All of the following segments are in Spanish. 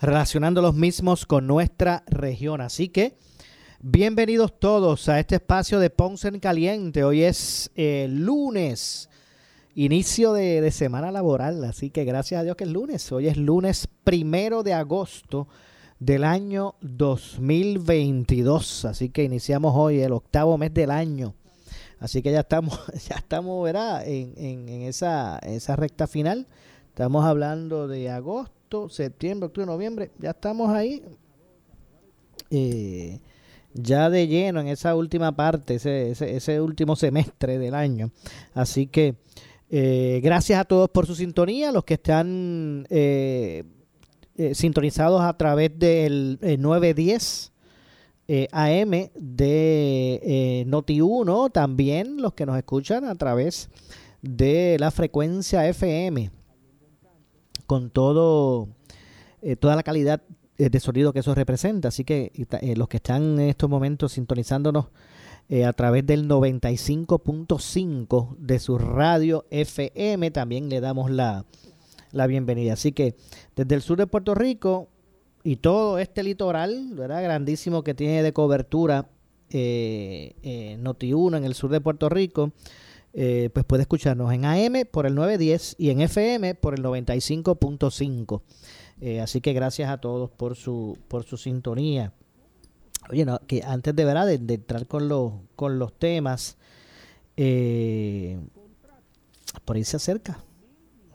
relacionando los mismos con nuestra región. Así que bienvenidos todos a este espacio de Ponce en Caliente. Hoy es eh, lunes inicio de, semana laboral, así que gracias a Dios que es lunes. Hoy es lunes primero de agosto del año 2022, así que iniciamos hoy el octavo mes del año. Así que ya estamos, ya estamos, ¿verdad? En, esa recta final. Estamos hablando de agosto, septiembre, octubre, noviembre. Ya estamos ahí. Eh, ya de lleno en esa última parte, ese, ese, ese último semestre del año. Así que eh, gracias a todos por su sintonía, los que están eh, eh, sintonizados a través del 910 AM de Noti1, también los que nos escuchan a través de la frecuencia FM, con todo toda la calidad de sonido que eso representa. Así que los que están en estos momentos sintonizándonos eh, a través del 95.5 de su radio FM. También le damos la, bienvenida. Así que desde el sur de Puerto Rico y todo este litoral, ¿verdad? Grandísimo que tiene de cobertura eh, eh Noti1 en el sur de Puerto Rico. Eh, pues puede escucharnos en AM por el 910 y en FM por el 95.5. así que gracias a todos por su, por su sintonía. Oye, que antes de, ¿verdad? de, entrar con los, con los temas, eh, por ahí se acerca.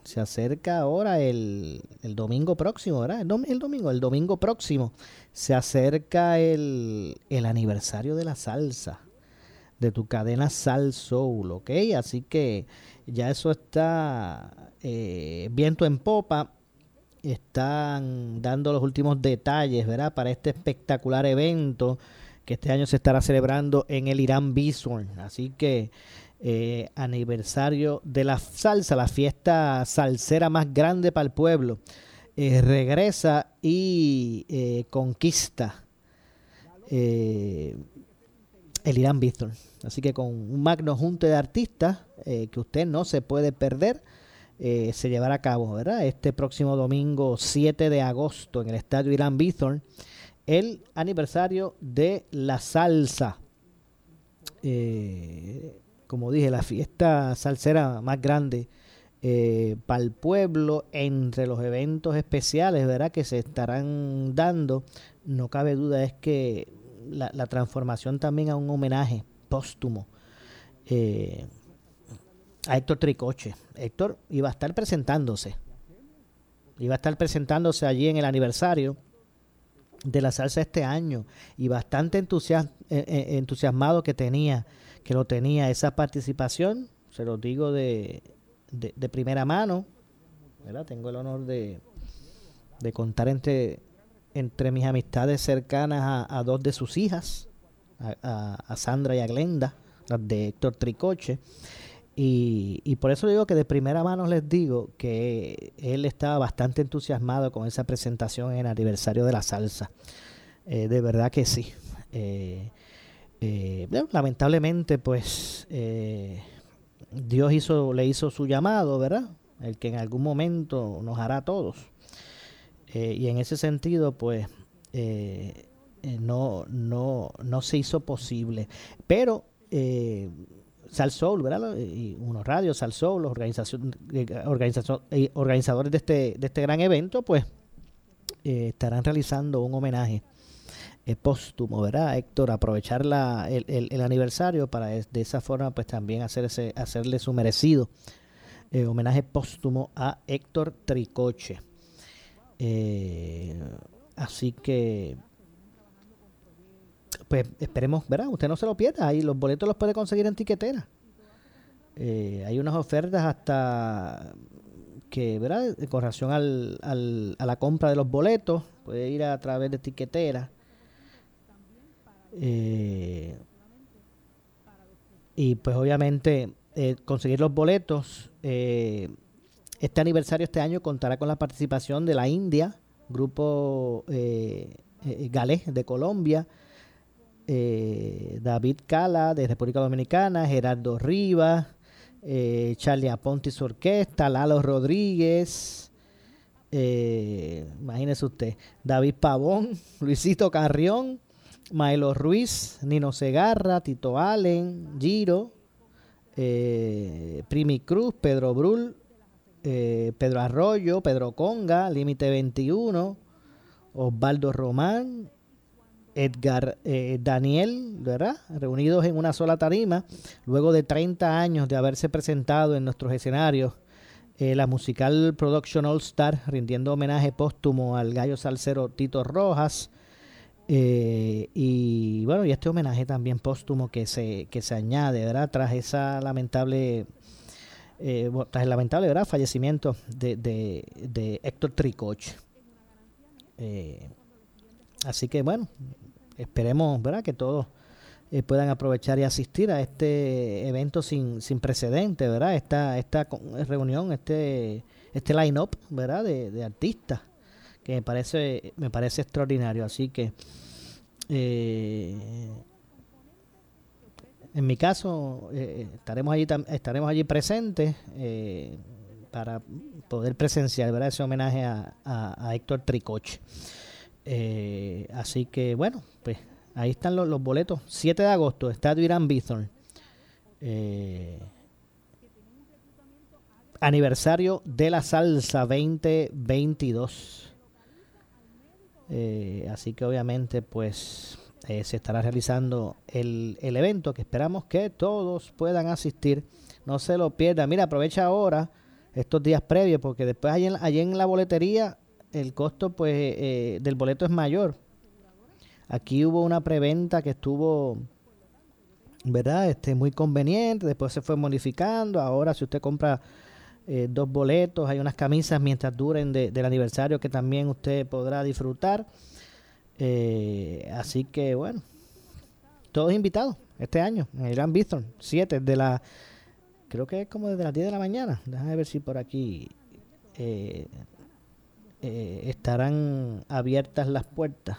Se acerca ahora el, el domingo próximo, ¿verdad? El, domingo, el domingo próximo se acerca el, el aniversario de la salsa, de tu cadena Sal Soul, ¿ok? Así que ya eso está eh, viento en popa están dando los últimos detalles, ¿verdad? Para este espectacular evento que este año se estará celebrando en el Irán Bison. Así que eh, aniversario de la salsa, la fiesta salsera más grande para el pueblo, eh, regresa y eh, conquista el Irán Bison. Así que con un magno junte de artistas que usted no se puede perder eh, se llevará a cabo, ¿verdad? Este próximo domingo 7 de agosto en el Estadio Irán Bithorn, el aniversario de la salsa. Eh, como dije, la fiesta salsera más grande eh, para el pueblo entre los eventos especiales, ¿verdad? Que se estarán dando. No cabe duda es que la, transformación también a un homenaje póstumo a Héctor Tricoche. Héctor iba a estar presentándose. Iba a estar presentándose allí en el aniversario de la salsa este año y bastante eh, eh, entusiasmado que tenía, que lo tenía esa participación, se lo digo de, de, primera mano. Tengo el honor de, de contar entre, entre mis amistades cercanas a, dos de sus hijas, a, a Sandra y a Glenda, las de Héctor Tricoche. Y, y, por eso digo que de primera mano les digo que él estaba bastante entusiasmado con esa presentación en el aniversario de la salsa. Eh, de verdad que sí. Eh, eh, lamentablemente, pues Dios hizo, le hizo su llamado, ¿verdad? El que en algún momento nos hará a todos. Y en ese sentido, pues no, no, no se hizo posible. Pero Salsoul, ¿verdad? Y unos radios, Salsoul, los organización, eh, eh, organizadores de este, de este gran evento, pues eh, estarán realizando un homenaje póstumo, ¿verdad? Héctor, aprovechar la, el, aniversario para de esa forma pues también hacerse, hacerle su merecido homenaje póstumo a Héctor Tricoche. Así que pues esperemos, ¿verdad? Usted no se lo pierda, ahí los boletos los puede conseguir en tiquetera. Eh, hay unas ofertas hasta que, ¿verdad? Con relación al, al, a la compra de los boletos, puede ir a través de tiquetera. Eh, y pues obviamente eh, conseguir los boletos. Este aniversario este año contará con la participación de la India, grupo galés de Colombia, David Cala de República Dominicana, Gerardo Rivas, eh, Charlie Aponte su orquesta, Lalo Rodríguez, eh, imagínese usted, David Pavón, Luisito Carrión, Maelo Ruiz, Nino Segarra, Tito Allen, Giro, eh, Primi Cruz, Pedro Brul, eh, Pedro Arroyo, Pedro Conga, Límite 21, Osvaldo Román, Edgar eh, Daniel, ¿verdad? Reunidos en una sola tarima, luego de 30 años de haberse presentado en nuestros escenarios, eh, la musical Production All Star, rindiendo homenaje póstumo al gallo salsero Tito Rojas. Eh, y bueno, y este homenaje también póstumo que se, que se añade, ¿verdad? Tras esa lamentable, tras el lamentable, ¿verdad? Fallecimiento de, de, de Héctor Tricoch. así que bueno, esperemos ¿verdad? que todos eh, puedan aprovechar y asistir a este evento sin, sin precedentes, ¿verdad? Esta, esta reunión, este, este line-up, ¿verdad? De, artistas, que me parece, me parece extraordinario. Así que, eh, en mi caso, eh, estaremos allí estaremos allí presentes para poder presenciar. Ese homenaje a, a, a Héctor Tricoche. Eh, así que bueno, pues ahí están los, boletos. 7 de agosto, Estadio Irán Bithorn. Eh, aniversario de la salsa 2022. Eh, así que obviamente pues se estará realizando el, el, evento que esperamos que todos puedan asistir. No se lo pierdan. Mira, aprovecha ahora estos días previos porque después allí en, allí en la boletería el costo pues eh, del boleto es mayor. Aquí hubo una preventa que estuvo, ¿verdad? Este, muy conveniente, después se fue modificando. Ahora si usted compra eh, dos boletos, hay unas camisas mientras duren del aniversario que también usted podrá disfrutar. Eh, así que bueno, todos invitados este año en el Gran Bithorn, 7 de la, creo que es como desde las 10 de la mañana. Déjame ver si por aquí eh, estarán abiertas las puertas.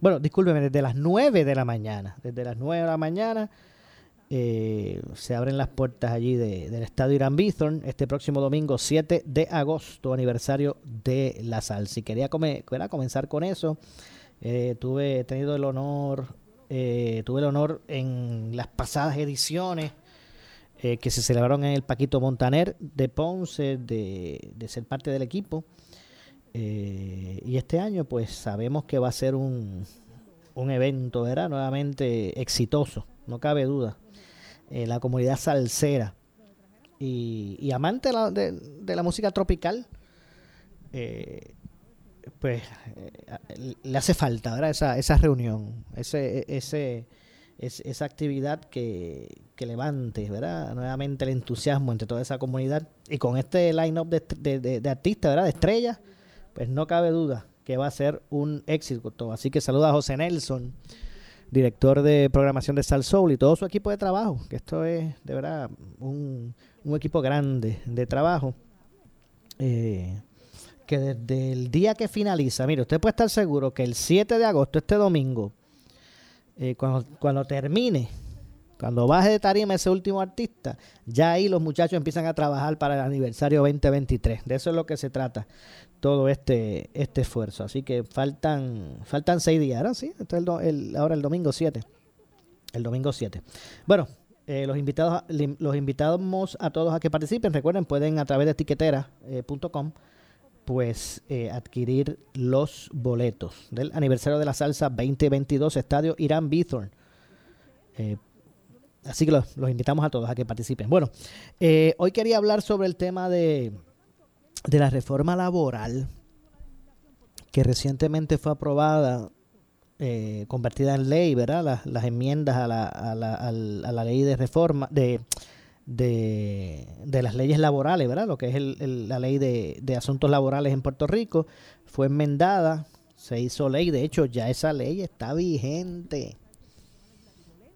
Bueno, discúlpeme, desde las 9 de la mañana. Desde las 9 de la mañana eh, se abren las puertas allí del Estadio Irán Bithorn este próximo domingo 7 de agosto, aniversario de la sal. Si quería comenzar con eso, eh, tuve tenido el honor, tuve el honor en las pasadas ediciones que se celebraron en el Paquito Montaner de Ponce de, de ser parte del equipo. Eh, y este año pues sabemos que va a ser un, un evento, ¿verdad? Nuevamente exitoso, no cabe duda. Eh, la comunidad salsera y, amante de, la música tropical, eh, pues le hace falta, ¿verdad? Esa, esa reunión, ese, ese, esa actividad que, que, levante, ¿verdad? Nuevamente el entusiasmo entre toda esa comunidad y con este line-up de, de, de artistas, ¿verdad? De estrellas pues no cabe duda que va a ser un éxito. Así que saluda a José Nelson, director de programación de Sal Soul y todo su equipo de trabajo, que esto es de verdad un, equipo grande de trabajo. Eh, que desde el día que finaliza, mire, usted puede estar seguro que el 7 de agosto, este domingo, eh, cuando, cuando termine cuando baje de tarima ese último artista, ya ahí los muchachos empiezan a trabajar para el aniversario 2023. De eso es lo que se trata todo este este esfuerzo. Así que faltan faltan seis días, ¿ahora sí? el, ahora el domingo 7. El domingo 7. Bueno, eh, los invitados los invitamos a todos a que participen. Recuerden, pueden a través de etiquetera.com pues eh, adquirir los boletos del aniversario de la salsa 2022 Estadio Irán Bithorn. Eh, así que los, invitamos a todos a que participen. Bueno, eh, hoy quería hablar sobre el tema de, de la reforma laboral que recientemente fue aprobada, convertida en ley, ¿verdad? Las, enmiendas a la, a, la, a la, ley de reforma, de de, de, las leyes laborales, ¿verdad? Lo que es el, la ley de, asuntos laborales en Puerto Rico, fue enmendada, se hizo ley, de hecho ya esa ley está vigente.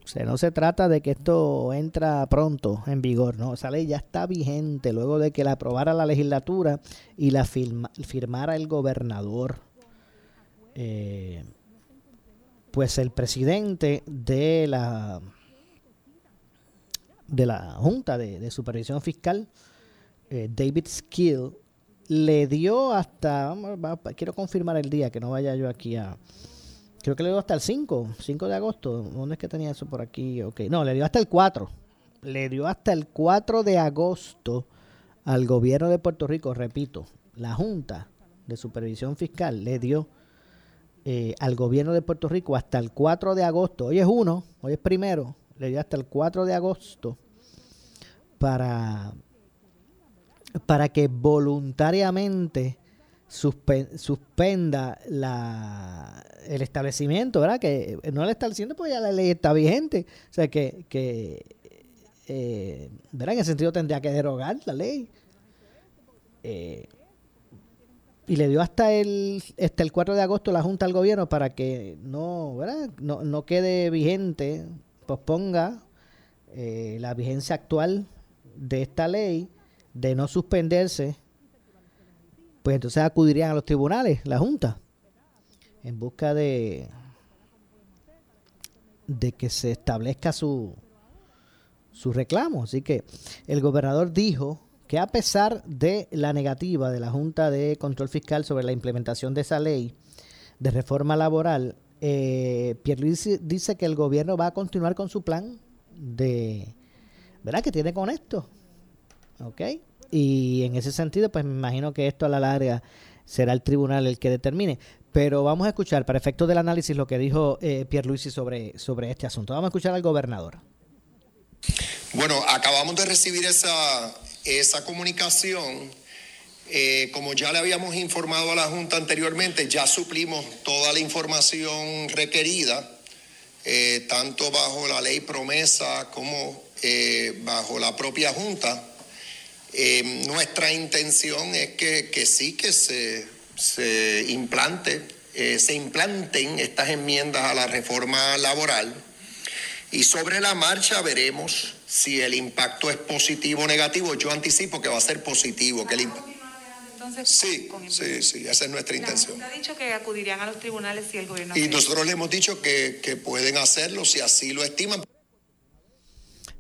O sea, no se trata de que esto entra pronto en vigor, no, esa ley ya está vigente luego de que la aprobara la legislatura y la firmara el gobernador. Eh, pues el presidente de la de la Junta de, Supervisión Fiscal, eh, David Skill, le dio hasta, quiero confirmar el día, que no vaya yo aquí a... Creo que le dio hasta el 5, 5 de agosto. ¿Dónde es que tenía eso por aquí? Ok, no, le dio hasta el 4. Le dio hasta el 4 de agosto al gobierno de Puerto Rico, repito, la Junta de Supervisión Fiscal le dio eh, al gobierno de Puerto Rico hasta el 4 de agosto. Hoy es uno, hoy es primero, le dio hasta el 4 de agosto para, para que voluntariamente suspenda la, el establecimiento, ¿verdad? Que no el establecimiento, pues ya la ley está vigente. O sea, que, que eh, ¿verdad? En ese sentido tendría que derogar la ley. Eh, y le dio hasta el, hasta el 4 de agosto la Junta al Gobierno para que no, ¿verdad? No, no quede vigente posponga eh, la vigencia actual de esta ley de no suspenderse, pues entonces acudirían a los tribunales, la Junta, en busca de, de que se establezca su, su reclamo. Así que el gobernador dijo que a pesar de la negativa de la Junta de Control Fiscal sobre la implementación de esa ley de reforma laboral, eh, Pierluisi dice que el gobierno va a continuar con su plan de, ¿verdad? Que tiene con esto. ¿Ok? Y en ese sentido, pues me imagino que esto a la larga será el tribunal el que determine. Pero vamos a escuchar, para efectos del análisis, lo que dijo eh, Pierluisi sobre, sobre este asunto. Vamos a escuchar al gobernador. Bueno, acabamos de recibir esa, esa comunicación eh, como ya le habíamos informado a la Junta anteriormente, ya suplimos toda la información requerida, eh, tanto bajo la ley promesa como eh, bajo la propia Junta. nuestra intención es que, sí que se, se implante, se implanten estas enmiendas a la reforma laboral. Y sobre la marcha veremos si el impacto es positivo o negativo. Yo anticipo que va a ser positivo, que el sí, sí, sí, esa es nuestra intención. Usted ha dicho que acudirían a los tribunales si el gobierno... Y nosotros le hemos dicho que, pueden hacerlo si así lo estiman.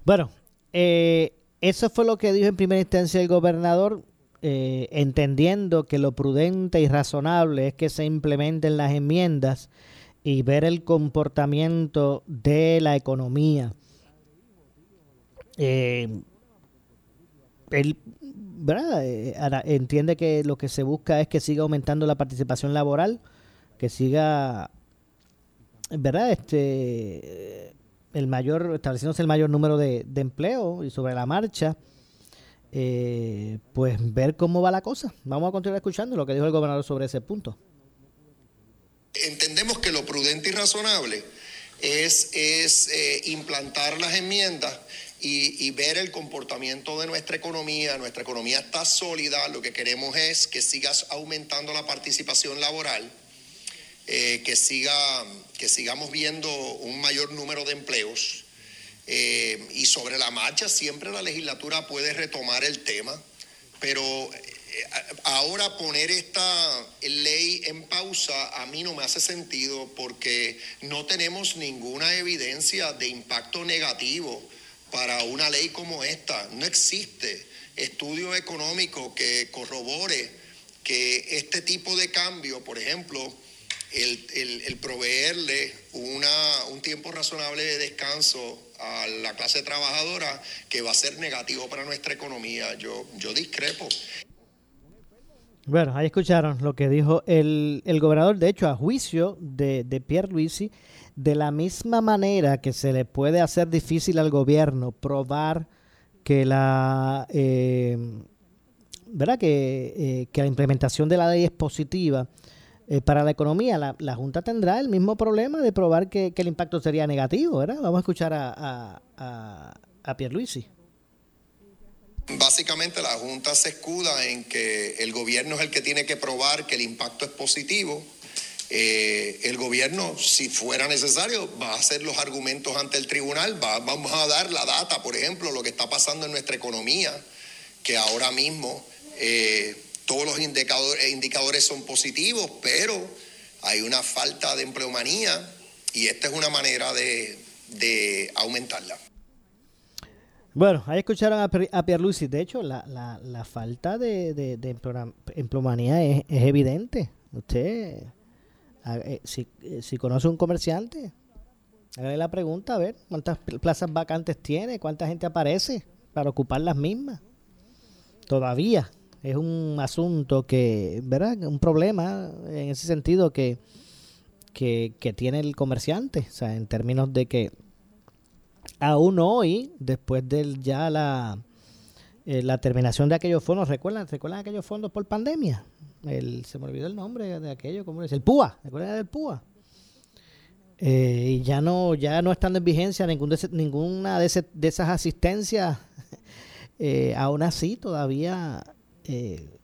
Bueno, eh, eso fue lo que dijo en primera instancia el gobernador, eh, entendiendo que lo prudente y razonable es que se implementen las enmiendas y ver el comportamiento de la economía. Eh, él ¿verdad? Eh, entiende que lo que se busca es que siga aumentando la participación laboral, que siga, ¿verdad? Este, el mayor, estableciéndose el mayor número de, empleo y sobre la marcha, eh, pues ver cómo va la cosa. Vamos a continuar escuchando lo que dijo el gobernador sobre ese punto. Entendemos que lo prudente y razonable es, es eh, implantar las enmiendas y, ver el comportamiento de nuestra economía. Nuestra economía está sólida, lo que queremos es que sigas aumentando la participación laboral, eh, que, siga, que sigamos viendo un mayor número de empleos. Eh, y sobre la marcha siempre la legislatura puede retomar el tema, pero eh, ahora poner esta ley en pausa a mí no me hace sentido porque no tenemos ninguna evidencia de impacto negativo para una ley como esta. No existe estudio económico que corrobore que este tipo de cambio, por ejemplo, el, proveerle una, un tiempo razonable de descanso a la clase trabajadora, que va a ser negativo para nuestra economía. Yo, yo discrepo. Bueno, ahí escucharon lo que dijo el, el gobernador, de hecho, a juicio de, de Pierre Luisi, de la misma manera que se le puede hacer difícil al gobierno probar que la eh, verdad que, eh, que, la implementación de la ley es positiva eh, para la economía, la, Junta tendrá el mismo problema de probar que, el impacto sería negativo, ¿verdad? Vamos a escuchar a, a, a, a. Básicamente la Junta se escuda en que el gobierno es el que tiene que probar que el impacto es positivo. Eh, el gobierno, si fuera necesario, va a hacer los argumentos ante el tribunal, va, vamos a dar la data, por ejemplo, lo que está pasando en nuestra economía, que ahora mismo eh, todos los indicadores, indicadores son positivos, pero hay una falta de empleomanía y esta es una manera de, de aumentarla. Bueno, ahí escucharon a, a Pierluisi. De hecho, la, la, la falta de, de, empleomanía es, es, evidente. Usted, eh, si, eh, si conoce un comerciante, hágale la pregunta a ver cuántas plazas vacantes tiene, cuánta gente aparece para ocupar las mismas. Todavía es un asunto que, ¿verdad? Un problema en ese sentido que, que, tiene el comerciante. O sea, en términos de que aún hoy, después de ya la, eh, la terminación de aquellos fondos, ¿recuerdan, ¿recuerdan aquellos fondos por pandemia? El, se me olvidó el nombre de aquello, ¿cómo es? El PUA, ¿recuerdan del PUA? Eh, y ya no, ya no estando en vigencia ningún de, ninguna de, ese, de, esas asistencias, eh, aún así todavía eh,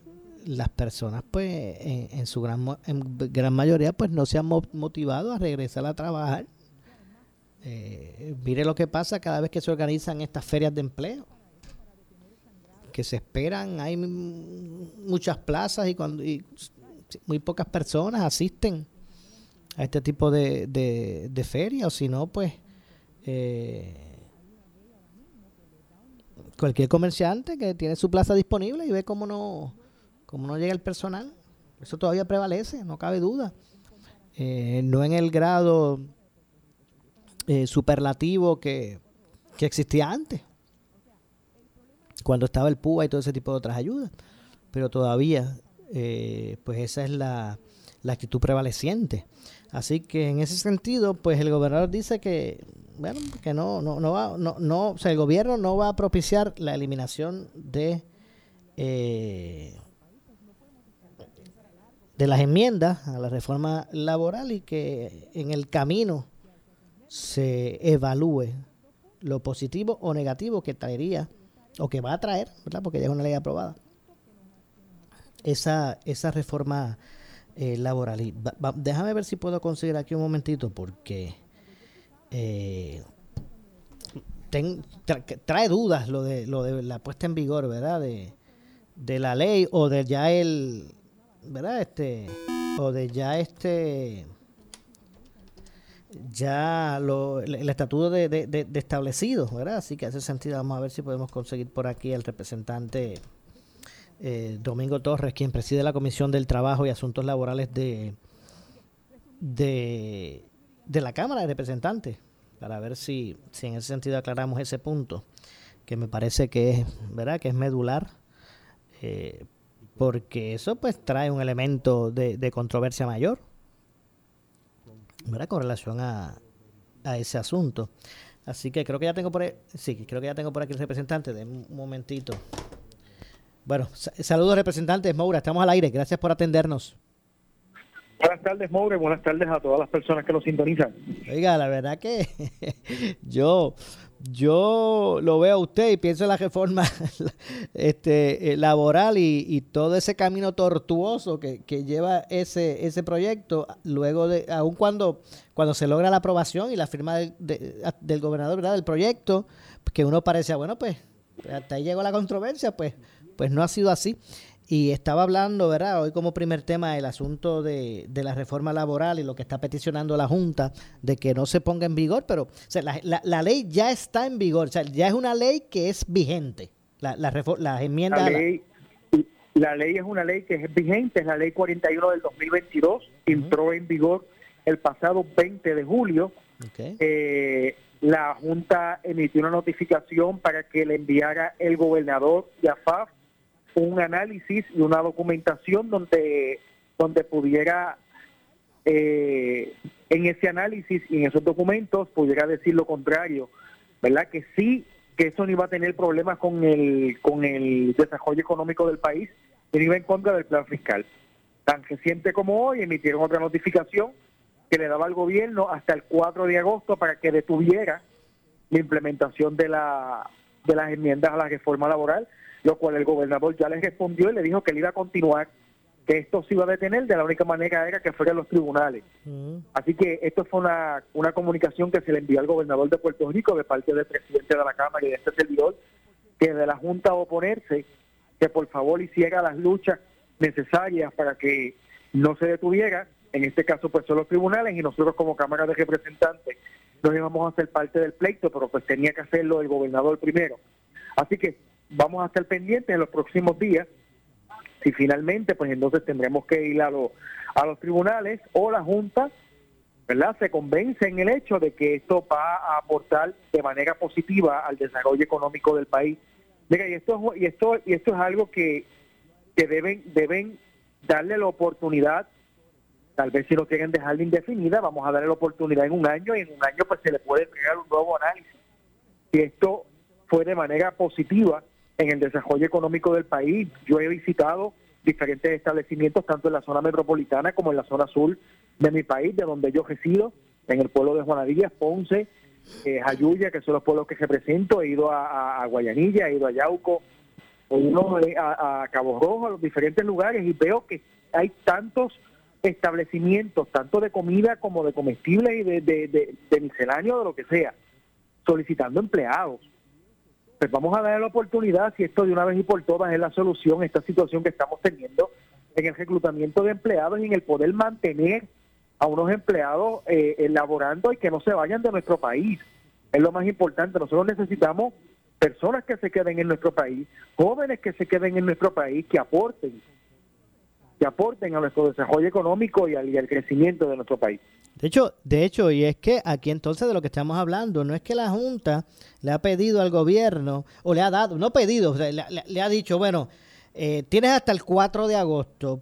las personas pues en, en su gran, en gran mayoría pues no se han motivado a regresar a trabajar eh, mire lo que pasa cada vez que se organizan estas ferias de empleo. Que se esperan, hay muchas plazas y, cuando, y muy pocas personas asisten a este tipo de, de, de ferias, o si no, pues eh, cualquier comerciante que tiene su plaza disponible y ve cómo no, cómo no llega el personal. Eso todavía prevalece, no cabe duda. Eh, no en el grado eh, superlativo que, que, existía antes, cuando estaba el PUA y todo ese tipo de otras ayudas. Pero todavía, eh, pues esa es la, la, actitud prevaleciente. Así que en ese sentido, pues el gobernador dice que, bueno, que no, no, no va, no, no, o sea, el gobierno no va a propiciar la eliminación de eh, de las enmiendas a la reforma laboral y que en el camino se evalúe lo positivo o negativo que traería o que va a traer, ¿verdad? porque ya es una ley aprobada, esa, esa reforma eh, laboral. Y déjame ver si puedo conseguir aquí un momentito, porque eh, trae dudas lo de, lo de la puesta en vigor, ¿verdad? De, de la ley o de ya el, ¿verdad? Este, o de ya este ya lo, el, estatuto de, de, establecido, ¿verdad? Así que ese sentido vamos a ver si podemos conseguir por aquí el representante eh, Domingo Torres, quien preside la Comisión del Trabajo y Asuntos Laborales de, de, de la Cámara de Representantes, para ver si, si en ese sentido aclaramos ese punto, que me parece que es, ¿verdad? Que es medular, eh, porque eso pues trae un elemento de, de controversia mayor ¿verdad? con relación a, a, ese asunto. Así que creo que ya tengo por sí, creo que ya tengo por aquí el representante, de un momentito. Bueno, saludos representantes, Moura, estamos al aire, gracias por atendernos. Buenas tardes, Moure. Buenas tardes a todas las personas que nos sintonizan. Oiga, la verdad que yo yo lo veo a usted y pienso en la reforma este, laboral y, y, todo ese camino tortuoso que, que, lleva ese, ese proyecto, luego de, aun cuando, cuando se logra la aprobación y la firma de, del gobernador ¿verdad? del proyecto, que uno parecía, bueno, pues hasta ahí llegó la controversia, pues, pues no ha sido así. Y estaba hablando, ¿verdad? Hoy como primer tema el asunto de, de, la reforma laboral y lo que está peticionando la Junta de que no se ponga en vigor, pero o sea, la, la, la, ley ya está en vigor, o sea, ya es una ley que es vigente. La, la, la enmienda... La ley, la ley es una ley que es vigente, es la ley 41 del 2022, uh -huh. entró en vigor el pasado 20 de julio. Okay. Eh, la Junta emitió una notificación para que le enviara el gobernador y a FAF un análisis y una documentación donde, donde pudiera eh, en ese análisis y en esos documentos pudiera decir lo contrario, ¿verdad? Que sí, que eso no iba a tener problemas con el, con el desarrollo económico del país, y iba en contra del plan fiscal. Tan reciente como hoy emitieron otra notificación que le daba al gobierno hasta el 4 de agosto para que detuviera la implementación de, la, de las enmiendas a la reforma laboral, lo cual el gobernador ya le respondió y le dijo que él iba a continuar, que esto se iba a detener, de la única manera era que fueran los tribunales. Mm. Así que esto fue una, una comunicación que se le envió al gobernador de Puerto Rico de parte del presidente de la Cámara y de este servidor, que de la Junta a oponerse, que por favor hiciera las luchas necesarias para que no se detuviera, en este caso pues son los tribunales y nosotros como Cámara de Representantes no íbamos a ser parte del pleito, pero pues tenía que hacerlo el gobernador primero. Así que vamos a estar pendientes en los próximos días. Si finalmente, pues entonces tendremos que ir a, a los tribunales o la Junta, ¿verdad? Se convence en el hecho de que esto va a aportar de manera positiva al desarrollo económico del país. Mira, y esto, y esto, y esto es algo que, que deben, deben darle la oportunidad tal vez si lo quieren dejar indefinida, vamos a darle la oportunidad en un año y en un año pues se le puede entregar un nuevo análisis. Si esto fue de manera positiva en el desarrollo económico del país, yo he visitado diferentes establecimientos tanto en la zona metropolitana como en la zona sur de mi país, de donde yo resido, en el pueblo de Juanadías, Ponce, eh, Jayuya, que son los pueblos que represento, he ido a, Guayanilla, he ido a Yauco, he ido a, a Cabo Rojo, a los diferentes lugares y veo que hay tantos establecimientos, tanto de comida como de comestibles y de, de, de, misceláneo, de lo que sea, solicitando empleados. Pues vamos a darle la oportunidad, si esto de una vez y por todas es la solución, esta situación que estamos teniendo en el reclutamiento de empleados y en el poder mantener a unos empleados eh, elaborando y que no se vayan de nuestro país. Es lo más importante. Nosotros necesitamos personas que se queden en nuestro país, jóvenes que se queden en nuestro país, que aporten que aporten a nuestro desarrollo económico y al, crecimiento de nuestro país. De hecho, de hecho, y es que aquí entonces de lo que estamos hablando, no es que la Junta le ha pedido al gobierno, o le ha dado, no pedido, le, ha dicho, bueno, eh, tienes hasta el 4 de agosto.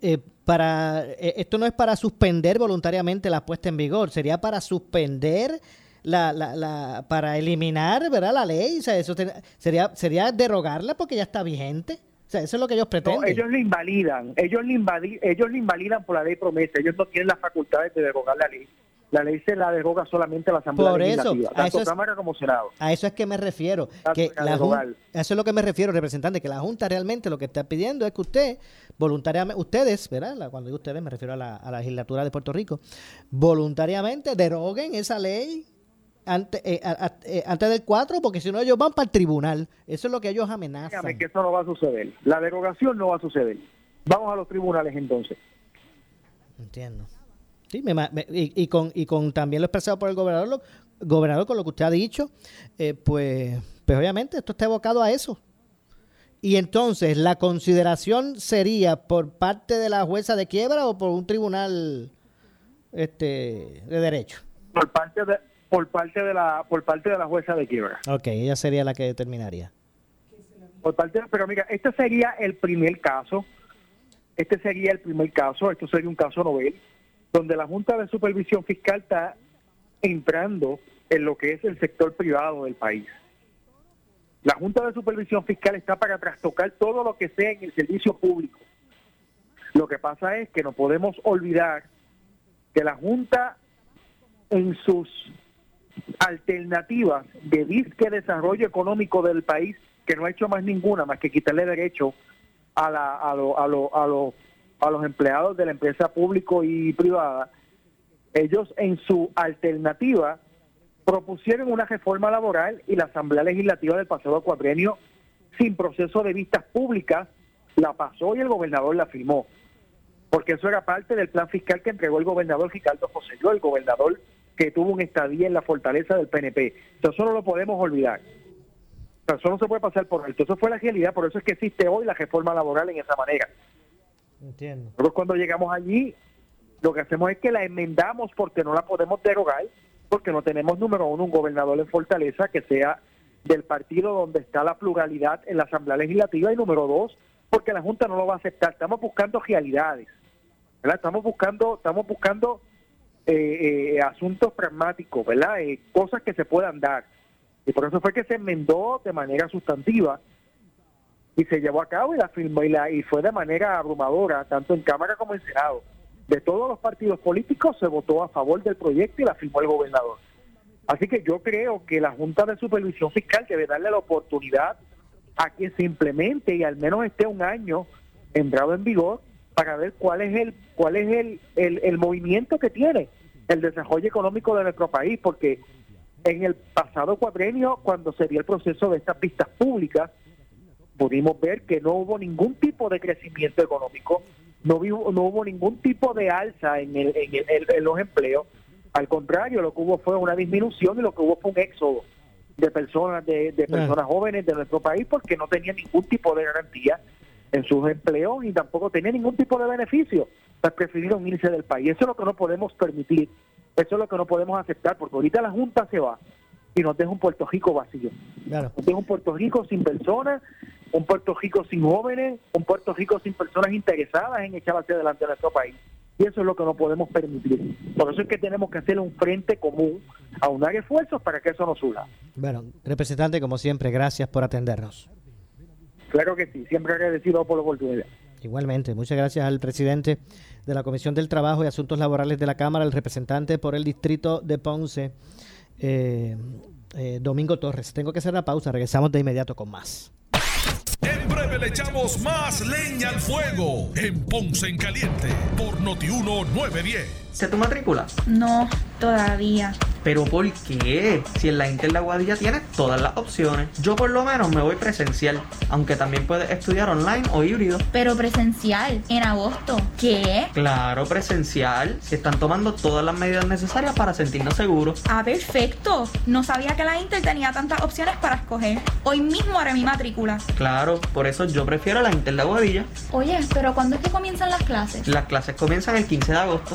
Eh, para eh, Esto no es para suspender voluntariamente la puesta en vigor, sería para suspender la, la, la, para eliminar ¿verdad? la ley, o sea, eso sería, sería derogarla porque ya está vigente. O sea, eso es lo que ellos pretenden. ellos le invalidan, ellos le, ellos le invalidan por la ley promesa, ellos no tienen las facultades de derogar la ley. La ley se la deroga solamente a la Asamblea por eso, tanto Cámara como Senado. A eso es que me refiero. Que la eso es lo que me refiero, representante, que la Junta realmente lo que está pidiendo es que usted, voluntariamente, ustedes, ¿verdad? Cuando digo ustedes me refiero a la, a la legislatura de Puerto Rico, voluntariamente deroguen esa ley antes, eh, eh, antes del 4, porque si no ellos van para el tribunal. Eso es lo que ellos amenazan. Dígame que eso no va a suceder. La derogación no va a suceder. Vamos a los tribunales entonces. Entiendo. Sí, y, con, y con también lo expresado por el gobernador, gobernador con lo que usted ha dicho, eh, pues, pues obviamente esto está evocado a eso. Y entonces, ¿la consideración sería por parte de la jueza de quiebra o por un tribunal este, de derecho? Por parte de, por parte de la por parte de la jueza de quiebra. Ok, ella sería la que determinaría. Por parte, pero mira, este sería el primer caso. Este sería el primer caso. Esto sería un caso novel donde la Junta de Supervisión Fiscal está entrando en lo que es el sector privado del país. La Junta de Supervisión Fiscal está para trastocar todo lo que sea en el servicio público. Lo que pasa es que no podemos olvidar que la Junta en sus alternativas de disque desarrollo económico del país que no ha hecho más ninguna más que quitarle derecho a, la, a, lo, a, lo, a, lo, a los empleados de la empresa público y privada, ellos en su alternativa propusieron una reforma laboral y la Asamblea Legislativa del pasado cuadrenio, sin proceso de vistas públicas, la pasó y el gobernador la firmó. Porque eso era parte del plan fiscal que entregó el gobernador Ricardo José el gobernador que tuvo un estadía en la fortaleza del PNP. eso no lo podemos olvidar. eso no se puede pasar por alto. Eso fue la realidad, por eso es que existe hoy la reforma laboral en esa manera. Entiendo. Nosotros cuando llegamos allí, lo que hacemos es que la enmendamos porque no la podemos derogar, porque no tenemos número uno un gobernador en Fortaleza que sea del partido donde está la pluralidad en la Asamblea Legislativa y número dos, porque la Junta no lo va a aceptar. Estamos buscando realidades, ¿verdad? Estamos buscando, estamos buscando eh, eh, asuntos pragmáticos, ¿verdad? Eh, cosas que se puedan dar. Y por eso fue que se enmendó de manera sustantiva y se llevó a cabo y la firmó y, la, y fue de manera abrumadora, tanto en Cámara como en Senado. De todos los partidos políticos se votó a favor del proyecto y la firmó el gobernador. Así que yo creo que la Junta de Supervisión Fiscal debe darle la oportunidad a que se implemente y al menos esté un año entrado en vigor para ver cuál es el cuál es el, el, el movimiento que tiene el desarrollo económico de nuestro país, porque en el pasado cuadrenio, cuando se dio el proceso de estas pistas públicas, pudimos ver que no hubo ningún tipo de crecimiento económico, no, hubo, no hubo ningún tipo de alza en, el, en, el, en los empleos. Al contrario, lo que hubo fue una disminución y lo que hubo fue un éxodo de personas, de, de personas jóvenes de nuestro país porque no tenían ningún tipo de garantía en sus empleos y tampoco tenían ningún tipo de beneficio. Pues prefirieron irse del país. Eso es lo que no podemos permitir. Eso es lo que no podemos aceptar porque ahorita la Junta se va y nos deja un Puerto Rico vacío. Nos deja un Puerto Rico sin personas, un Puerto Rico sin jóvenes, un Puerto Rico sin personas interesadas en echar hacia adelante a nuestro país. Y eso es lo que no podemos permitir. Por eso es que tenemos que hacer un frente común, aunar esfuerzos para que eso no suba. Bueno, representante, como siempre, gracias por atendernos. Claro que sí, siempre agradecido por la oportunidad. Igualmente, muchas gracias al presidente de la Comisión del Trabajo y Asuntos Laborales de la Cámara, el representante por el distrito de Ponce, eh, eh, Domingo Torres. Tengo que hacer la pausa, regresamos de inmediato con más. En breve le echamos más leña al fuego en Ponce en Caliente por Notiuno 910. ¿Se tu matrícula? No, todavía. ¿Pero por qué? Si en la Inter de Aguadilla tienes todas las opciones. Yo por lo menos me voy presencial, aunque también puedes estudiar online o híbrido. Pero presencial, en agosto. ¿Qué? Claro, presencial. Si están tomando todas las medidas necesarias para sentirnos seguros. Ah, perfecto. No sabía que la Inter tenía tantas opciones para escoger. Hoy mismo haré mi matrícula. Claro, por eso yo prefiero la Inter de Aguadilla. Oye, pero ¿cuándo es que comienzan las clases? Las clases comienzan el 15 de agosto.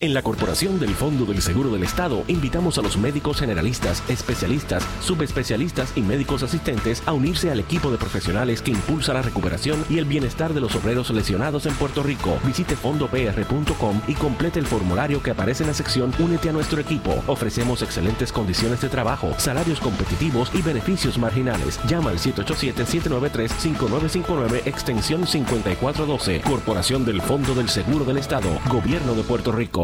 En la Corporación del Fondo del Seguro del Estado invitamos a los médicos generalistas, especialistas, subespecialistas y médicos asistentes a unirse al equipo de profesionales que impulsa la recuperación y el bienestar de los obreros lesionados en Puerto Rico. Visite fondopr.com y complete el formulario que aparece en la sección Únete a nuestro equipo. Ofrecemos excelentes condiciones de trabajo, salarios competitivos y beneficios marginales. Llama al 787-793-5959 extensión 5412. Corporación del Fondo del Seguro del Estado. Gobierno de Puerto Rico.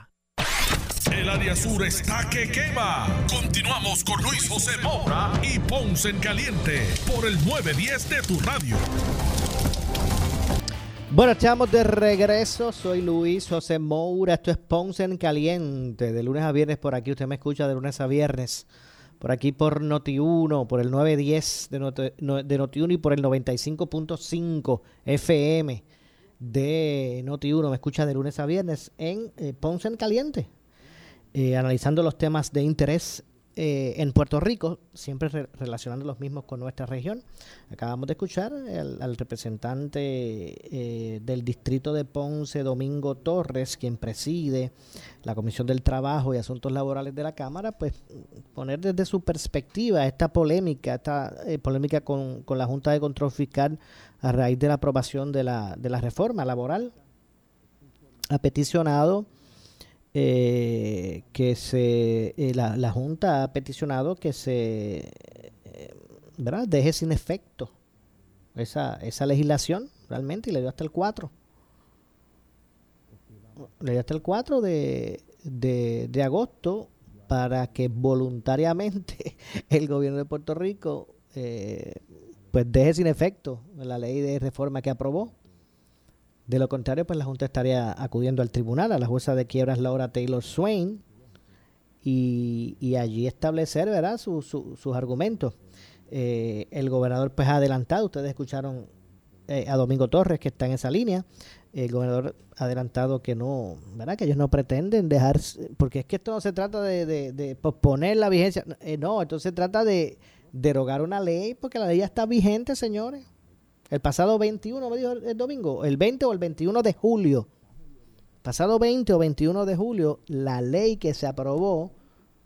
El área sur está que quema. Continuamos con Luis José Moura y Ponce en Caliente por el 910 de tu radio. Bueno, estamos de regreso. Soy Luis José Moura. Esto es Ponce en Caliente. De lunes a viernes por aquí. Usted me escucha de lunes a viernes. Por aquí por Noti1, por el 910 de, Noti, de Noti1 y por el 95.5 FM de Noti1. Me escucha de lunes a viernes en eh, Ponce en Caliente. Eh, analizando los temas de interés eh, en Puerto Rico, siempre re- relacionando los mismos con nuestra región, acabamos de escuchar al, al representante eh, del distrito de Ponce, Domingo Torres, quien preside la Comisión del Trabajo y Asuntos Laborales de la Cámara, pues poner desde su perspectiva esta polémica, esta eh, polémica con, con la Junta de Control Fiscal a raíz de la aprobación de la, de la reforma laboral. Ha peticionado eh, que se eh, la, la Junta ha peticionado que se eh, ¿verdad? deje sin efecto esa, esa legislación realmente y le dio hasta el 4 le dio hasta el 4 de, de, de agosto para que voluntariamente el gobierno de Puerto Rico eh, pues deje sin efecto la ley de reforma que aprobó de lo contrario, pues la Junta estaría acudiendo al tribunal, a la jueza de quiebras Laura Taylor Swain, y, allí establecer ¿verdad? Su- su- sus argumentos. Eh, el gobernador pues ha adelantado, ustedes escucharon eh, a Domingo Torres que está en esa línea, el gobernador ha adelantado que no, ¿verdad? Que ellos no pretenden dejar, porque es que esto no se trata de, de- de posponer la vigencia, eh, no, esto se trata de derogar una ley porque la ley ya está vigente, señores. El pasado 21, me dijo el, domingo, el 20 o el 21 de julio, pasado 20 o 21 de julio, la ley que se aprobó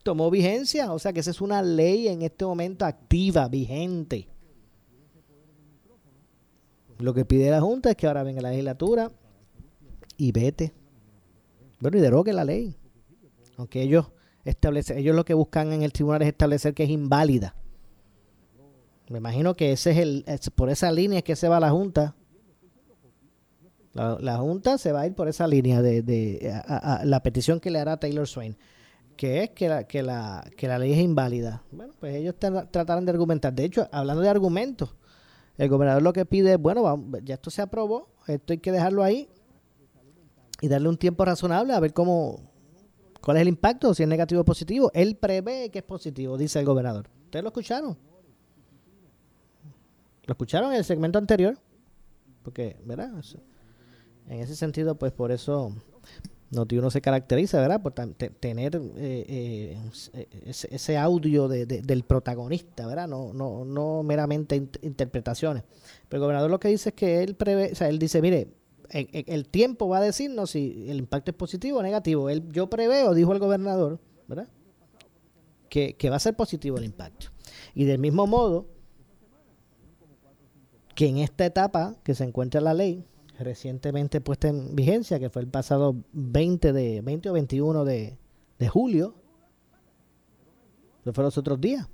tomó vigencia, o sea que esa es una ley en este momento activa, vigente. Lo que pide la Junta es que ahora venga la legislatura y vete. Bueno, y derogue la ley. Aunque ellos establecen, ellos lo que buscan en el tribunal es establecer que es inválida. Me imagino que ese es el, es por esa línea que se va la Junta. La, Junta se va a ir por esa línea de, de a la petición que le hará Taylor Swain, que es que la, que la, que la ley es inválida. Bueno, pues ellos tra- tratarán de argumentar. De hecho, hablando de argumentos, el gobernador lo que pide es, bueno, vamos, ya esto se aprobó, esto hay que dejarlo ahí y darle un tiempo razonable a ver cómo, cuál es el impacto, si es negativo o positivo. Él prevé que es positivo, dice el gobernador. ¿Ustedes lo escucharon? ¿Lo escucharon en el segmento anterior? Porque, ¿verdad? En ese sentido, pues por eso Noti1 se caracteriza, ¿verdad? Por tener eh, eh, ese, ese audio de- de- del protagonista, ¿verdad? No, no, no meramente int- interpretaciones. Pero el gobernador lo que dice es que él prevé, o sea, él dice, mire, el, el- el tiempo va a decirnos si el impacto es positivo o negativo. Él, yo preveo, dijo el gobernador, ¿verdad? Que, que va a ser positivo el impacto. Y del mismo modo, que en esta etapa que se encuentra la ley, recientemente puesta en vigencia, que fue el pasado 20, de, 20 o 21 de, de julio, eso fue los otros días.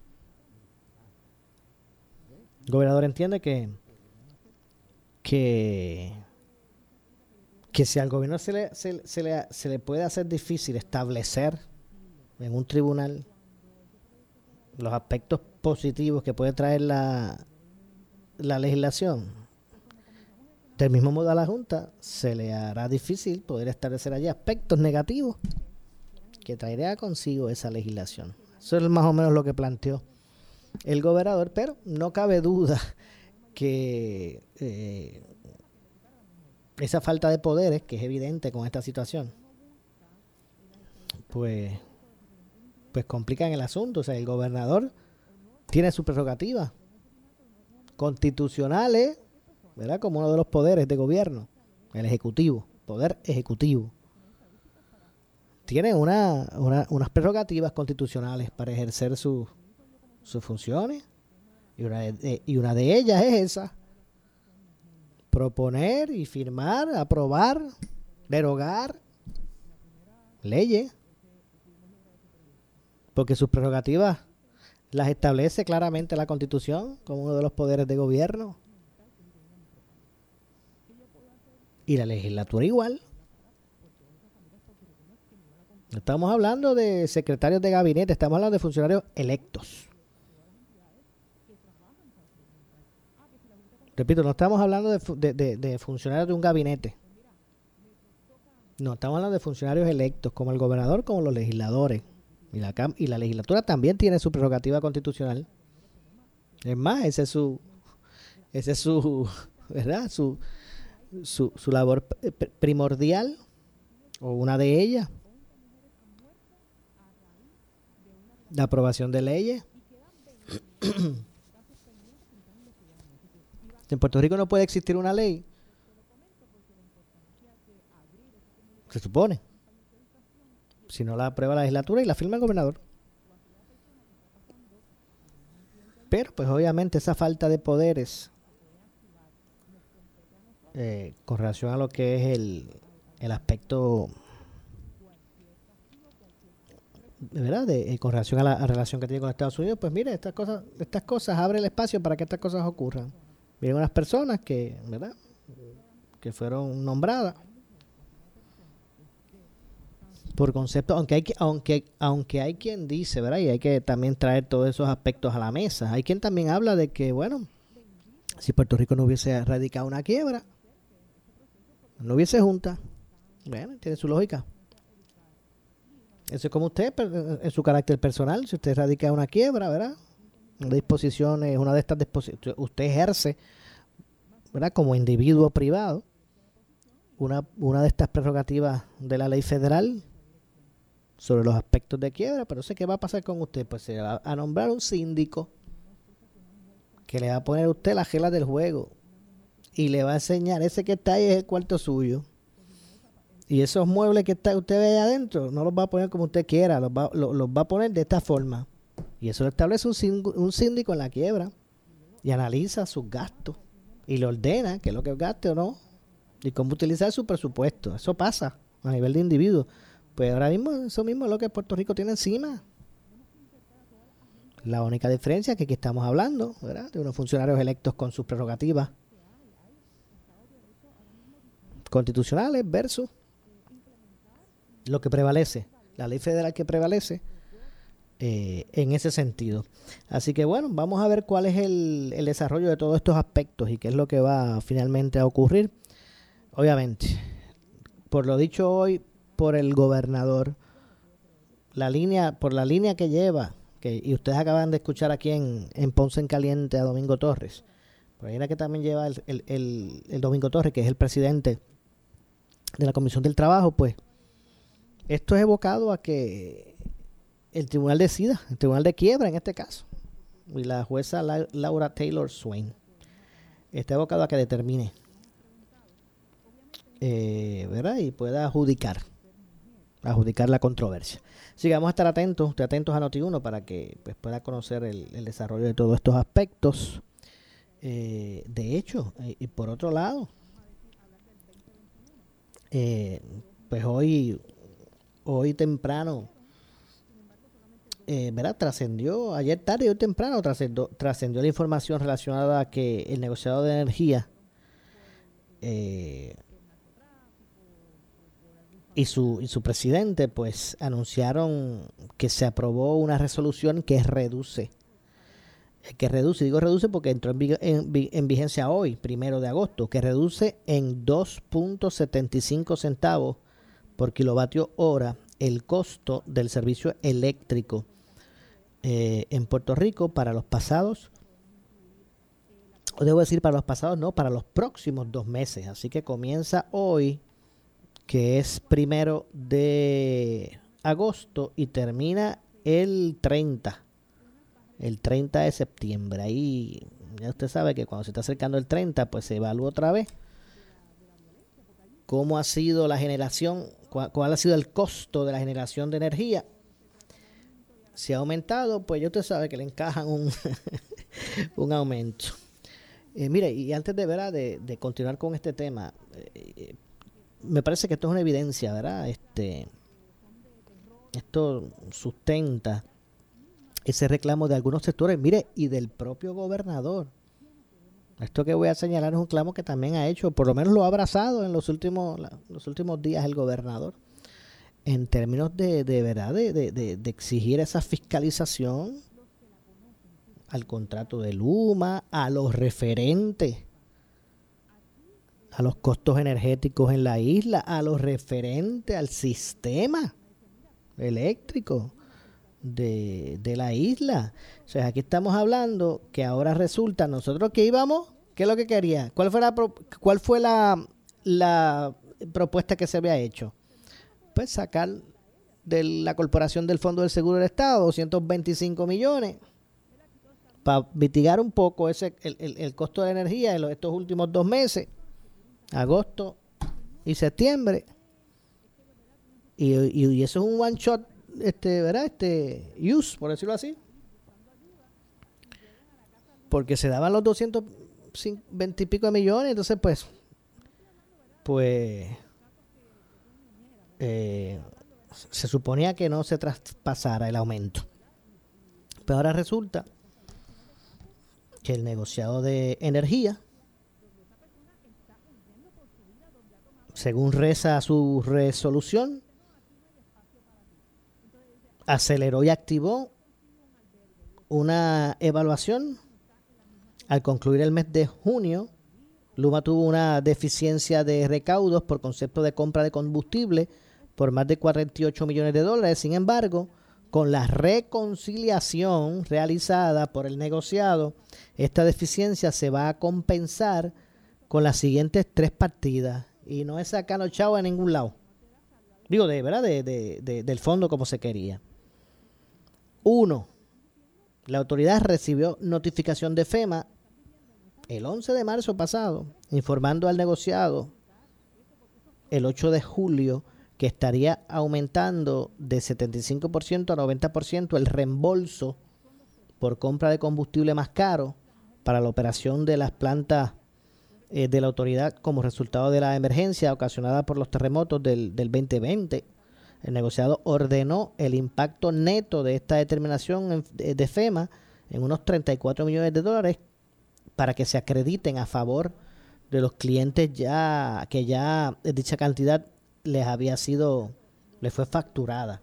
El gobernador entiende que, que, que si al gobierno se le, se, se le, se le puede hacer difícil establecer en un tribunal los aspectos positivos que puede traer la, la legislación, del mismo modo a la Junta se le hará difícil poder establecer allí aspectos negativos que traería consigo esa legislación. Eso es más o menos lo que planteó el gobernador, pero no cabe duda que eh, esa falta de poderes, que es evidente con esta situación, pues, pues complican el asunto. O sea, el gobernador tiene sus prerrogativas constitucionales, ¿verdad? Como uno de los poderes de gobierno, el ejecutivo, poder ejecutivo. Tiene una, una- unas prerrogativas constitucionales para ejercer su- sus funciones. Y una, de, y una de ellas es esa. Proponer y firmar, aprobar, derogar leyes. Porque sus prerrogativas las establece claramente la Constitución como uno de los poderes de gobierno. Y la legislatura igual. Estamos hablando de secretarios de gabinete, estamos hablando de funcionarios electos. Repito, no estamos hablando de- de funcionarios de un gabinete. No, estamos hablando de funcionarios electos, como el gobernador, como los legisladores. Y la, y la legislatura también tiene su prerrogativa constitucional. Es más, ese es su, ese es su, ¿verdad? Su, su, su labor p- primordial, o una de ellas. La aprobación de leyes. en Puerto Rico no puede existir una ley. Se supone. Si no la aprueba la legislatura y la firma el gobernador. Pero pues obviamente esa falta de poderes eh, con relación a lo que es el, el aspecto verdad de, eh, con relación a la relación que tiene con Estados Unidos pues mire estas cosas estas cosas abre el espacio para que estas cosas ocurran. Miren unas personas que verdad que fueron nombradas por concepto aunque hay aunque aunque hay quien dice verdad y hay que también traer todos esos aspectos a la mesa hay quien también habla de que bueno si Puerto Rico no hubiese erradicado una quiebra no hubiese junta. Bueno, tiene su lógica. Eso es como usted, en su carácter personal, si usted radica una quiebra, ¿verdad? Una disposición, una de estas disposiciones, usted ejerce, ¿verdad? Como individuo privado, una, una de estas prerrogativas de la ley federal sobre los aspectos de quiebra, pero sé qué va a pasar con usted, pues se va a nombrar un síndico que le va a poner a usted las reglas del juego y le va a enseñar, ese que está ahí es el cuarto suyo. Y esos muebles que está, usted ve ahí adentro, no los va a poner como usted quiera, los va, los, va a poner de esta forma. Y eso lo establece un, un síndico en la quiebra. Y analiza sus gastos. Y le ordena qué es lo que gaste o no. Y cómo utilizar su presupuesto. Eso pasa a nivel de individuo. Pues ahora mismo eso mismo es lo que Puerto Rico tiene encima. La única diferencia es que aquí estamos hablando, ¿verdad? De unos funcionarios electos con sus prerrogativas constitucionales versus lo que prevalece, la ley federal que prevalece eh, en ese sentido. Así que bueno, vamos a ver cuál es el, el desarrollo de todos estos aspectos y qué es lo que va finalmente a ocurrir. Obviamente, por lo dicho hoy por el gobernador, la línea, por la línea que lleva, que, y ustedes acaban de escuchar aquí en, en Ponce en Caliente a Domingo Torres, por ahí la que también lleva el, el, el Domingo Torres, que es el presidente de la Comisión del Trabajo, pues esto es evocado a que el tribunal decida, el tribunal de quiebra en este caso, y la jueza Laura Taylor Swain, está evocado a que determine, eh, ¿verdad? Y pueda adjudicar, adjudicar la controversia. Así que vamos a estar atentos, atentos a Noti1 para que pues, pueda conocer el, desarrollo de todos estos aspectos. Eh, de hecho, eh, y por otro lado, eh, pues hoy, hoy temprano, eh, ¿verdad? Trascendió, ayer tarde hoy temprano trascendió, trascendió la información relacionada a que el negociador de energía eh, y, su, y su presidente pues anunciaron que se aprobó una resolución que reduce que reduce, digo reduce porque entró en, vigencia hoy, primero de agosto, que reduce en 2.75 centavos por kilovatio hora el costo del servicio eléctrico eh, en Puerto Rico para los pasados, debo decir para los pasados, no, para los próximos dos meses. Así que comienza hoy, que es primero de agosto, y termina el 30 el 30 de septiembre. Ahí ya usted sabe que cuando se está acercando el 30, pues se evalúa otra vez cómo ha sido la generación, cuál, ha sido el costo de la generación de energía. Si ha aumentado, pues ya usted sabe que le encajan un, un aumento. Eh, mire, y antes de, ¿verdad? de, continuar con este tema, eh, me parece que esto es una evidencia, ¿verdad? Este, esto sustenta ese reclamo de algunos sectores, mire, y del propio gobernador. Esto que voy a señalar es un reclamo que también ha hecho, por lo menos lo ha abrazado en los últimos, los últimos días el gobernador, en términos de, de verdad, de, de, exigir esa fiscalización al contrato de Luma, a los referentes, a los costos energéticos en la isla, a los referentes al sistema eléctrico de, de la isla. O sea, aquí estamos hablando que ahora resulta, nosotros que íbamos, ¿qué es lo que quería? ¿Cuál fue la, cuál fue la, propuesta que se había hecho? Pues sacar de la Corporación del Fondo del Seguro del Estado, 225 millones, para mitigar un poco ese el, costo de energía en los- estos últimos dos meses, agosto y septiembre. Y, eso es un one shot, este, ¿verdad? Este, use, por decirlo así. Porque se daban los 220 y pico de millones, entonces pues, pues, eh, se suponía que no se traspasara el aumento. Pero ahora resulta que el negociado de energía, según reza su resolución, aceleró y activó una evaluación al concluir el mes de junio. Luma tuvo una deficiencia de recaudos por concepto de compra de combustible por más de 48 millones de dólares. Sin embargo, con la reconciliación realizada por el negociado, esta deficiencia se va a compensar con las siguientes tres partidas y no es sacando chavo en ningún lado. Digo, de verdad, de- de- del fondo como se quería. Uno, la autoridad recibió notificación de FEMA el 11 de marzo pasado, informando al negociado el 8 de julio que estaría aumentando de 75% a 90% el reembolso por compra de combustible más caro para la operación de las plantas eh, de la autoridad como resultado de la emergencia ocasionada por los terremotos del, del 2020. El negociado ordenó el impacto neto de esta determinación de, FEMA en unos 34 millones de dólares para que se acrediten a favor de los clientes ya que ya dicha cantidad les había sido les fue facturada.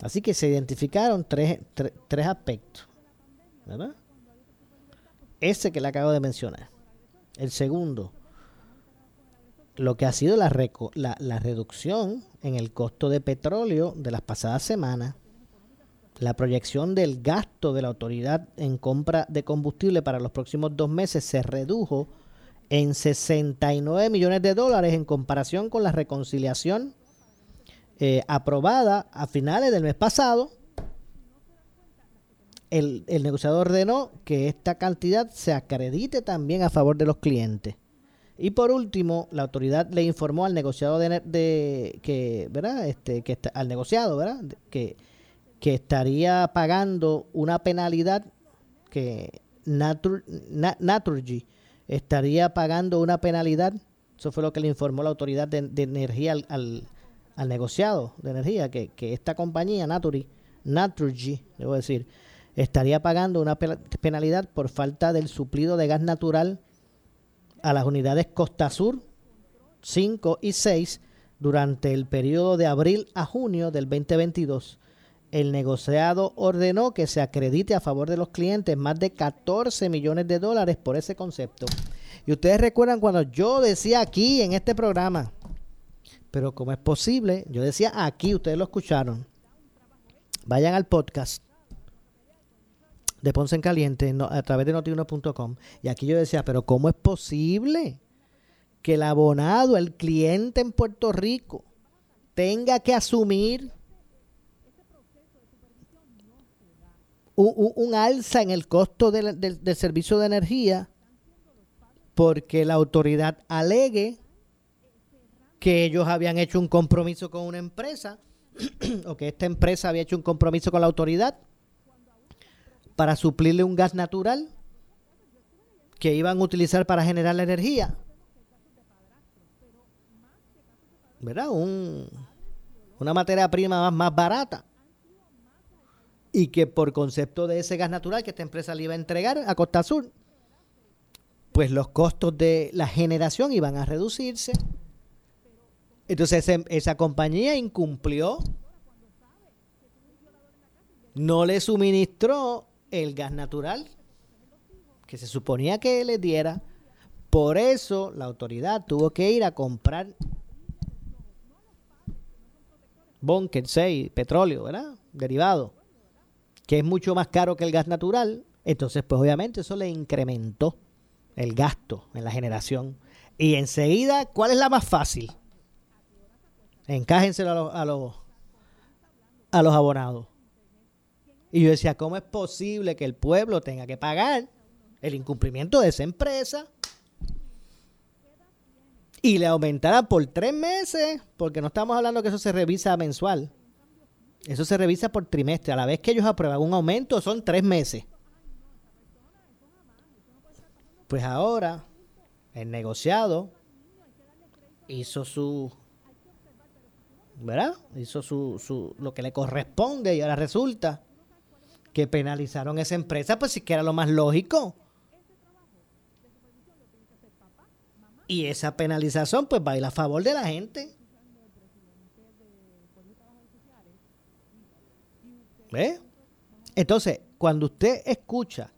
Así que se identificaron tres, tre- tres aspectos, ¿verdad? Ese que le acabo de mencionar. El segundo, lo que ha sido la, la reducción en el costo de petróleo de las pasadas semanas, la proyección del gasto de la autoridad en compra de combustible para los próximos dos meses se redujo en 69 millones de dólares en comparación con la reconciliación eh, aprobada a finales del mes pasado. El, el negociador ordenó que esta cantidad se acredite también a favor de los clientes. Y por último, la autoridad le informó al negociado de, que, ¿verdad? Este, que está- al negociado, ¿verdad? Que, que estaría pagando una penalidad que Natur, Na- Naturgy estaría pagando una penalidad. Eso fue lo que le informó la autoridad de, de energía al, al, al negociado de energía, que, que esta compañía, Naturgy, Naturgy, debo decir, estaría pagando una pe- penalidad por falta del suplido de gas natural a las unidades Costa Sur 5 y 6 durante el periodo de abril a junio del 2022. El negociado ordenó que se acredite a favor de los clientes más de 14 millones de dólares por ese concepto. Y ustedes recuerdan cuando yo decía aquí en este programa, pero ¿cómo es posible? Yo decía aquí, ustedes lo escucharon. Vayan al podcast de Ponce en Caliente a través de notiuno.com. Y aquí yo decía, pero ¿cómo es posible que el abonado, el cliente en Puerto Rico, tenga que asumir un, un- alza en el costo del servicio de energía porque la autoridad alegue que ellos habían hecho un compromiso con una empresa o que esta empresa había hecho un compromiso con la autoridad para suplirle un gas natural que iban a utilizar para generar la energía. ¿Verdad? Un, una materia prima más, barata. Y que por concepto de ese gas natural que esta empresa le iba a entregar a Costa Sur, pues los costos de la generación iban a reducirse. Entonces esa compañía incumplió, no le suministró el gas natural que se suponía que le diera. Por eso la autoridad tuvo que ir a comprar bunker 6, petróleo, ¿verdad? Derivado, que es mucho más caro que el gas natural. Entonces, pues obviamente eso le incrementó el gasto en la generación. Y enseguida, ¿cuál es la más fácil? Encájenselo a a los, a los abonados. Y yo decía, ¿cómo es posible que el pueblo tenga que pagar el incumplimiento de esa empresa? Y le aumentara por tres meses, porque no estamos hablando que eso se revisa mensual. Eso se revisa por trimestre. A la vez que ellos aprueban un aumento, son tres meses. Pues ahora, el negociado hizo su. ¿Verdad? Hizo su, su, lo que le corresponde y ahora resulta que penalizaron esa empresa, pues sí que era lo más lógico. Y esa penalización, pues va a ir a favor de la gente. ¿Ve? Entonces, cuando usted escucha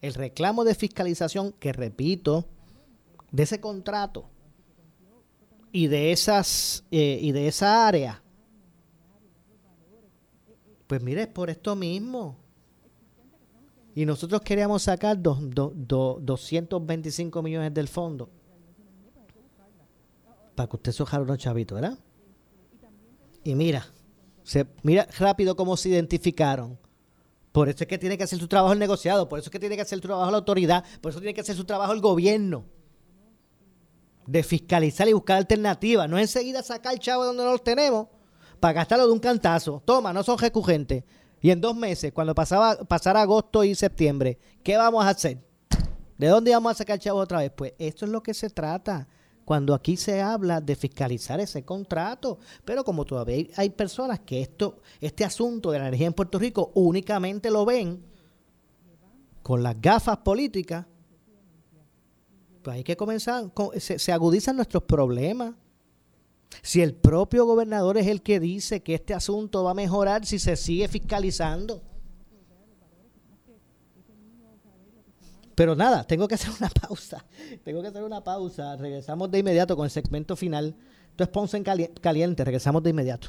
el reclamo de fiscalización, que repito, de ese contrato y de esas eh, y de esa área, pues mire, es por esto mismo. Y nosotros queríamos sacar dos, dos, dos, 225 millones del fondo. Para que usted sojara unos chavitos, ¿verdad? Y mira, se, mira rápido cómo se identificaron. Por eso es que tiene que hacer su trabajo el negociado, por eso es que tiene que hacer su trabajo la autoridad, por eso tiene que hacer su trabajo el gobierno. De fiscalizar y buscar alternativas, no enseguida sacar el chavo de donde no los tenemos para gastarlo de un cantazo. Toma, no son recurrentes. Y en dos meses, cuando pasaba, pasara agosto y septiembre, ¿qué vamos a hacer? ¿De dónde vamos a sacar el chavo otra vez? Pues esto es lo que se trata cuando aquí se habla de fiscalizar ese contrato. Pero como todavía hay personas que esto, este asunto de la energía en Puerto Rico únicamente lo ven con las gafas políticas, pues hay que comenzar, se, se agudizan nuestros problemas. Si el propio gobernador es el que dice que este asunto va a mejorar si se sigue fiscalizando. Pero nada, tengo que hacer una pausa. Tengo que hacer una pausa. Regresamos de inmediato con el segmento final. Esto es en Caliente. Regresamos de inmediato.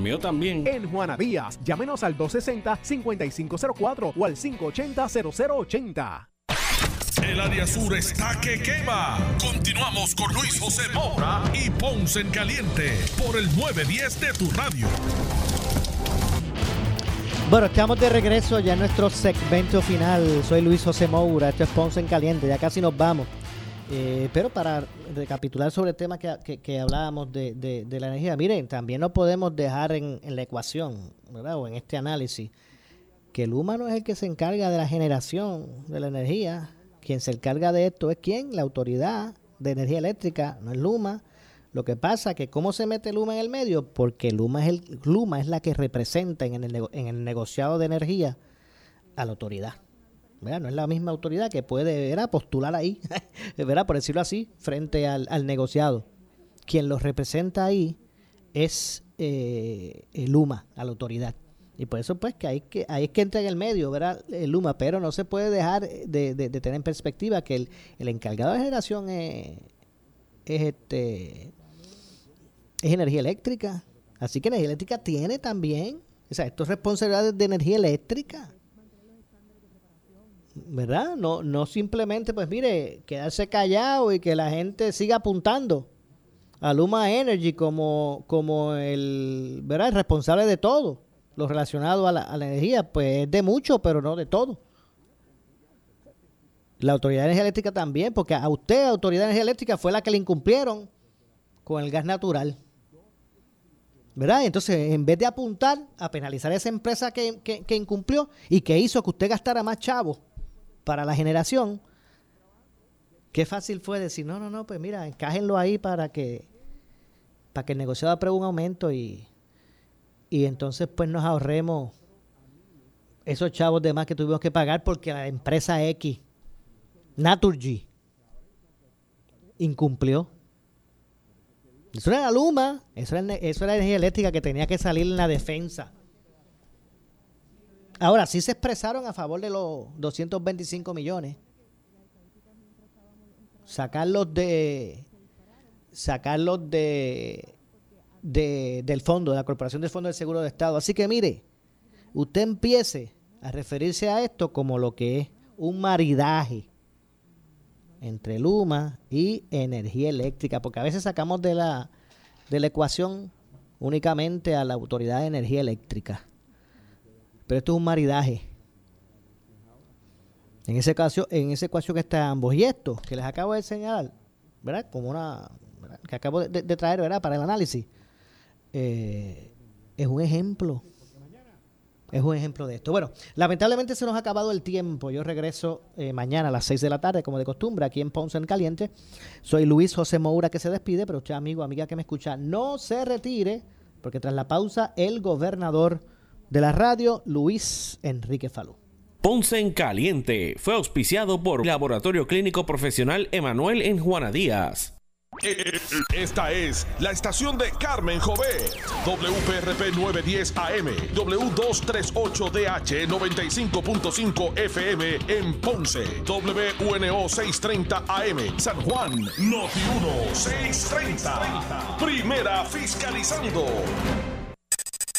mío también. En Juana Díaz, llámenos al 260-5504 o al 580-0080. El área sur está que quema. Continuamos con Luis José Moura y Ponce en Caliente por el 910 de tu radio. Bueno, estamos de regreso ya en nuestro segmento final. Soy Luis José Moura, esto es Ponce en Caliente, ya casi nos vamos. Eh, pero para recapitular sobre el tema que, hablábamos de, de, la energía, miren, también no podemos dejar en, la ecuación, ¿verdad? O en este análisis, que el humano es el que se encarga de la generación de la energía. Quien se encarga de esto es quién? La autoridad de energía eléctrica, no es Luma. Lo que pasa que cómo se mete Luma en el medio, porque Luma es el Luma es la que representa en el, en el negociado de energía a la autoridad. No es la misma autoridad que puede ¿verdad? postular ahí, ¿verdad? por decirlo así, frente al, al negociado. Quien lo representa ahí es eh, Luma, a la autoridad. Y por eso pues que hay que, hay que entrar en el medio, ¿verdad? El Luma, pero no se puede dejar de, tener en perspectiva que el, el encargado de generación es, este es energía eléctrica. Así que energía eléctrica tiene también, o sea, esto es responsabilidad de energía eléctrica. ¿Verdad? No, no simplemente, pues mire, quedarse callado y que la gente siga apuntando a Luma Energy como, como el, ¿verdad? el responsable de todo lo relacionado a la, energía, pues es de mucho, pero no de todo. La Autoridad de Energía Eléctrica también, porque a usted, Autoridad de Energía Eléctrica, fue la que le incumplieron con el gas natural. ¿Verdad? Entonces, en vez de apuntar a penalizar a esa empresa que, que incumplió y que hizo que usted gastara más chavos para la generación, qué fácil fue decir, no, no, no, pues mira, encájenlo ahí para que, para que el negociado apruebe un aumento y, y entonces pues nos ahorremos esos chavos de más que tuvimos que pagar porque la empresa X, Naturgy, incumplió. Eso era la Luma, eso era, eso era energía eléctrica que tenía que salir en la defensa. Ahora, sí se expresaron a favor de los 225 millones. Sacarlos de. Sacarlos de, de. del fondo, de la Corporación del Fondo del Seguro de Estado. Así que mire, usted empiece a referirse a esto como lo que es un maridaje entre Luma y energía eléctrica, porque a veces sacamos de la, de la ecuación únicamente a la Autoridad de Energía Eléctrica. Pero esto es un maridaje. En ese caso, en ese ecuación que está ambos y esto que les acabo de señalar, ¿verdad? Como una que acabo de, de, traer, ¿verdad? Para el análisis, eh, es un ejemplo. Es un ejemplo de esto. Bueno, lamentablemente se nos ha acabado el tiempo. Yo regreso eh, mañana a las 6 de la tarde, como de costumbre, aquí en Ponce en Caliente. Soy Luis José Moura que se despide, pero usted, amigo, amiga que me escucha, no se retire, porque tras la pausa, el gobernador de la radio, Luis Enrique Falú. Ponce en Caliente fue auspiciado por Laboratorio Clínico Profesional Emanuel en Juana Díaz. Esta es la estación de Carmen Jové. WPRP 910 AM, W238DH 95.5 FM en Ponce, WNO 630 AM, San Juan, Noti 1 630. Primera fiscalizando.